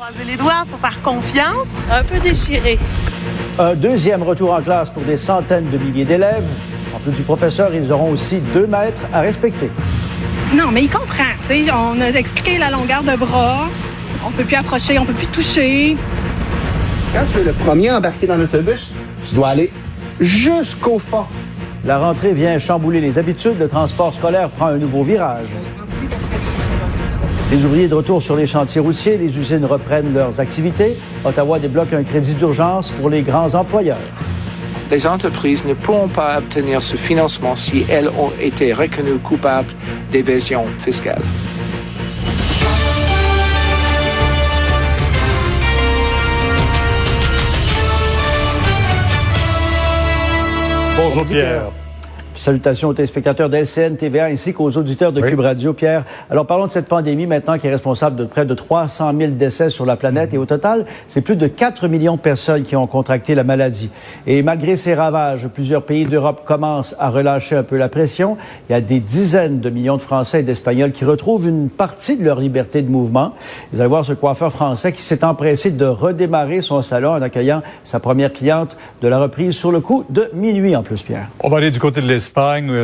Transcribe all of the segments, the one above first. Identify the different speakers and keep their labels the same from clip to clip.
Speaker 1: Croisez les doigts, faut faire confiance.
Speaker 2: Un peu déchiré.
Speaker 3: Un deuxième retour en classe pour des centaines de milliers d'élèves. En plus du professeur, ils auront aussi deux mètres à respecter.
Speaker 4: Non, mais il comprend. sais, on a expliqué la longueur de bras. On peut plus approcher, on peut plus toucher.
Speaker 5: Quand tu es le premier embarqué dans l'autobus, tu dois aller jusqu'au fond.
Speaker 3: La rentrée vient chambouler les habitudes. Le transport scolaire prend un nouveau virage. Les ouvriers de retour sur les chantiers routiers, les usines reprennent leurs activités. Ottawa débloque un crédit d'urgence pour les grands employeurs.
Speaker 6: Les entreprises ne pourront pas obtenir ce financement si elles ont été reconnues coupables d'évasion fiscale.
Speaker 3: Bonjour Pierre. Salutations aux téléspectateurs d'LCN TVA ainsi qu'aux auditeurs de Cube Radio. Pierre, alors parlons de cette pandémie maintenant qui est responsable de près de 300 000 décès sur la planète et au total, c'est plus de 4 millions de personnes qui ont contracté la maladie. Et malgré ces ravages, plusieurs pays d'Europe commencent à relâcher un peu la pression. Il y a des dizaines de millions de Français et d'Espagnols qui retrouvent une partie de leur liberté de mouvement. Vous allez voir ce coiffeur français qui s'est empressé de redémarrer son salon en accueillant sa première cliente de la reprise sur le coup de minuit en plus, Pierre.
Speaker 7: On va aller du côté de l'Espagne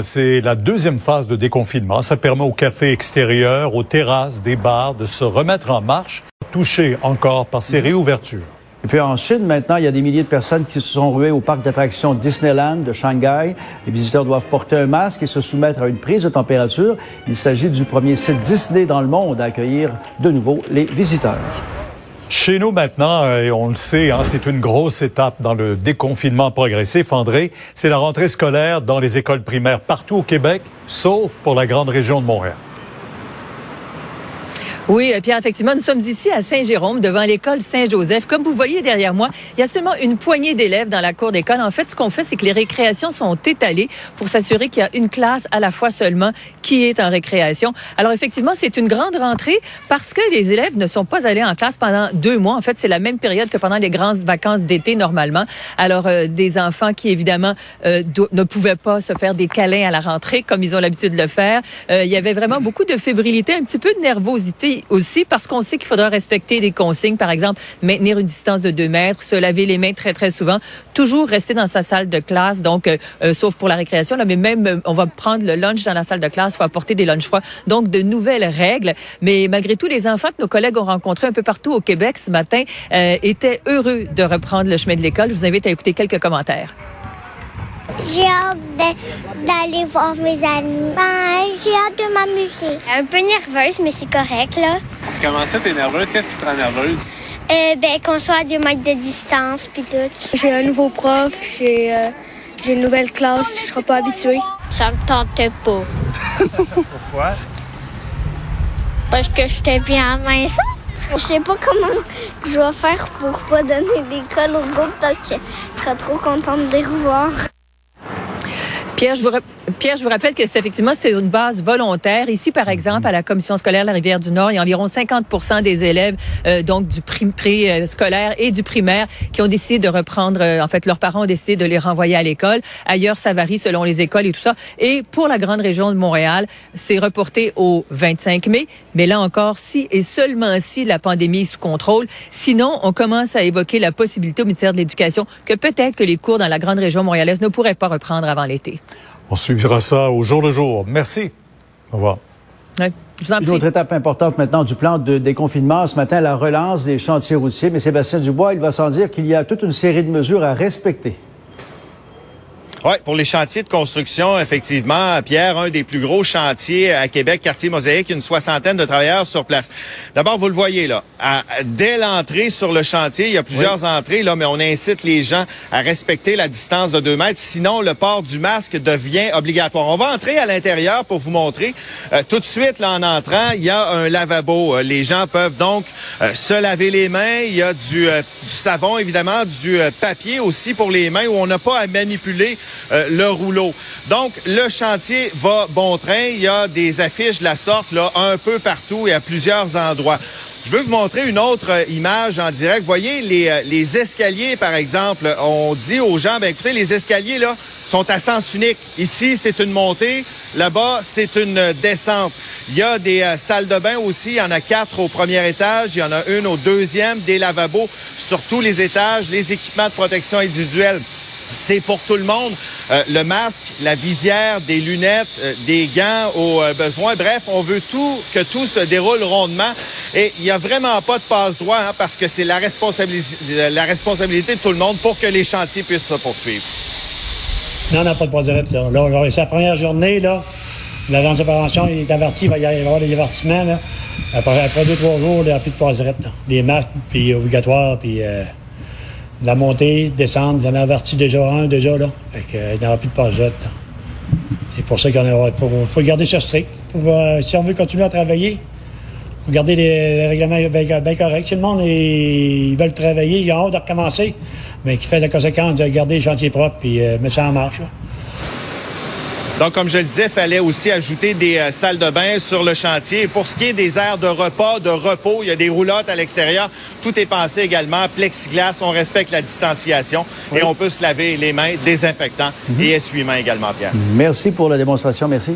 Speaker 7: c'est la deuxième phase de déconfinement. Ça permet aux cafés extérieurs, aux terrasses, des bars de se remettre en marche, touchés encore par ces réouvertures.
Speaker 3: Et puis en Chine, maintenant, il y a des milliers de personnes qui se sont ruées au parc d'attractions Disneyland de Shanghai. Les visiteurs doivent porter un masque et se soumettre à une prise de température. Il s'agit du premier site Disney dans le monde à accueillir de nouveau les visiteurs.
Speaker 7: Chez nous maintenant, euh, et on le sait, hein, c'est une grosse étape dans le déconfinement progressif. André, c'est la rentrée scolaire dans les écoles primaires partout au Québec, sauf pour la grande région de Montréal.
Speaker 2: Oui, euh, Pierre, effectivement, nous sommes ici à Saint-Jérôme, devant l'école Saint-Joseph. Comme vous voyez derrière moi, il y a seulement une poignée d'élèves dans la cour d'école. En fait, ce qu'on fait, c'est que les récréations sont étalées pour s'assurer qu'il y a une classe à la fois seulement qui est en récréation. Alors, effectivement, c'est une grande rentrée parce que les élèves ne sont pas allés en classe pendant deux mois. En fait, c'est la même période que pendant les grandes vacances d'été, normalement. Alors, euh, des enfants qui, évidemment, euh, ne pouvaient pas se faire des câlins à la rentrée comme ils ont l'habitude de le faire. il y avait vraiment beaucoup de fébrilité, un petit peu de nervosité aussi parce qu'on sait qu'il faudra respecter des consignes, par exemple, maintenir une distance de deux mètres, se laver les mains très, très souvent, toujours rester dans sa salle de classe, donc, euh, euh, sauf pour la récréation, là, mais même, euh, on va prendre le lunch dans la salle de classe, il faut apporter des lunchs froids. Donc, de nouvelles règles. Mais malgré tout, les enfants que nos collègues ont rencontrés un peu partout au Québec ce matin étaient heureux de reprendre le chemin de l'école. Je vous invite à écouter quelques commentaires.
Speaker 8: J'ai hâte d'aller voir mes amis. J'ai hâte de m'amuser.
Speaker 9: Un peu nerveuse, mais c'est correct, là.
Speaker 10: Comment ça, t'es nerveuse? Qu'est-ce qui te rend nerveuse?
Speaker 9: Euh, ben, qu'on soit à deux mètres de distance, puis tout.
Speaker 11: J'ai un nouveau prof, j'ai euh, une nouvelle classe, je serai pas habituée.
Speaker 9: Ça me tentait pas.
Speaker 10: Pourquoi?
Speaker 9: Parce que j'étais bien maison.
Speaker 8: Je sais pas comment je vais faire pour pas donner d'école aux autres parce que je serais trop contente de les revoir.
Speaker 2: Pierre, je vous, Pierre, je vous rappelle que c'est effectivement c'est une base volontaire. Ici, par exemple, à la commission scolaire de la Rivière du Nord, il y a environ 50 des élèves euh, donc du pré-scolaire et du primaire qui ont décidé de reprendre. Euh, en fait, leurs parents ont décidé de les renvoyer à l'école. Ailleurs, ça varie selon les écoles et tout ça. Et pour la grande région de Montréal, c'est reporté au 25 mai. Mais là encore, si et seulement si la pandémie est sous contrôle. Sinon, on commence à évoquer la possibilité au ministère de l'Éducation que peut-être que les cours dans la grande région montréalaise ne pourraient pas reprendre avant l'été.
Speaker 7: On suivra ça au jour le jour. Merci. Au revoir.
Speaker 3: Une autre étape importante maintenant du plan de déconfinement. Ce matin, la relance des chantiers routiers. Mais Sébastien Dubois, il va sans dire qu'il y a toute une série de mesures à respecter.
Speaker 12: Oui, pour les chantiers de construction, effectivement, Pierre, un des plus gros chantiers à Québec, quartier Mosaïque, une soixantaine de travailleurs sur place. D'abord, vous le voyez là, dès l'entrée sur le chantier, il y a plusieurs entrées là, mais on incite les gens à respecter la distance de deux mètres, sinon le port du masque devient obligatoire. On va entrer à l'intérieur pour vous montrer. Euh, tout de suite, là, en entrant, il y a un lavabo. Euh, les gens peuvent donc euh, se laver les mains. Il y a du, du savon, évidemment, du papier aussi pour les mains où on n'a pas à manipuler euh, le rouleau. Donc, le chantier va bon train. Il y a des affiches de la sorte là un peu partout et à plusieurs endroits. Je veux vous montrer une autre euh, image en direct. Voyez les, euh, les escaliers, par exemple. On dit aux gens, ben écoutez, les escaliers là sont à sens unique. Ici, c'est une montée. Là-bas, c'est une descente. Il y a des salles de bain aussi. Il y en a quatre au premier étage. Il y en a une au deuxième. Des lavabos sur tous les étages. Les équipements de protection individuelle c'est pour tout le monde. Euh, le masque, la visière, des lunettes, euh, des gants au euh, besoin. Bref, on veut tout que tout se déroule rondement. Et il n'y a vraiment pas de passe-droit hein, parce que c'est la, responsabilité, la responsabilité de tout le monde pour que les chantiers puissent se poursuivre.
Speaker 13: Non, on n'a pas de passe-droit. Là. c'est la première journée. là. L'agence de prévention il est averti, il va y avoir des avertissements. Là. Après, après deux, trois jours, il n'y a plus de passe-droit. Les masques, puis obligatoires, puis la montée, descendre, j'en ai averti déjà un, déjà, là. Fait qu'il euh, n'y aura plus de passe C'est pour ça qu'il faut, faut garder ça strict. Euh, si on veut continuer à travailler, il faut garder les, règlements bien, corrects. Si le monde ils veulent travailler, ils ont hâte de recommencer, mais qui fait la conséquence de garder le chantier propre et euh, mettre ça en marche.
Speaker 12: Donc, comme je le disais, il fallait aussi ajouter des euh, salles de bain sur le chantier. pour ce qui est des aires de repas, de repos, il y a des roulottes à l'extérieur. Tout est pensé également. Plexiglas, on respecte la distanciation et on peut se laver les mains, désinfectant mhm. et essuie-mains également, Pierre.
Speaker 3: Merci pour la démonstration. Merci.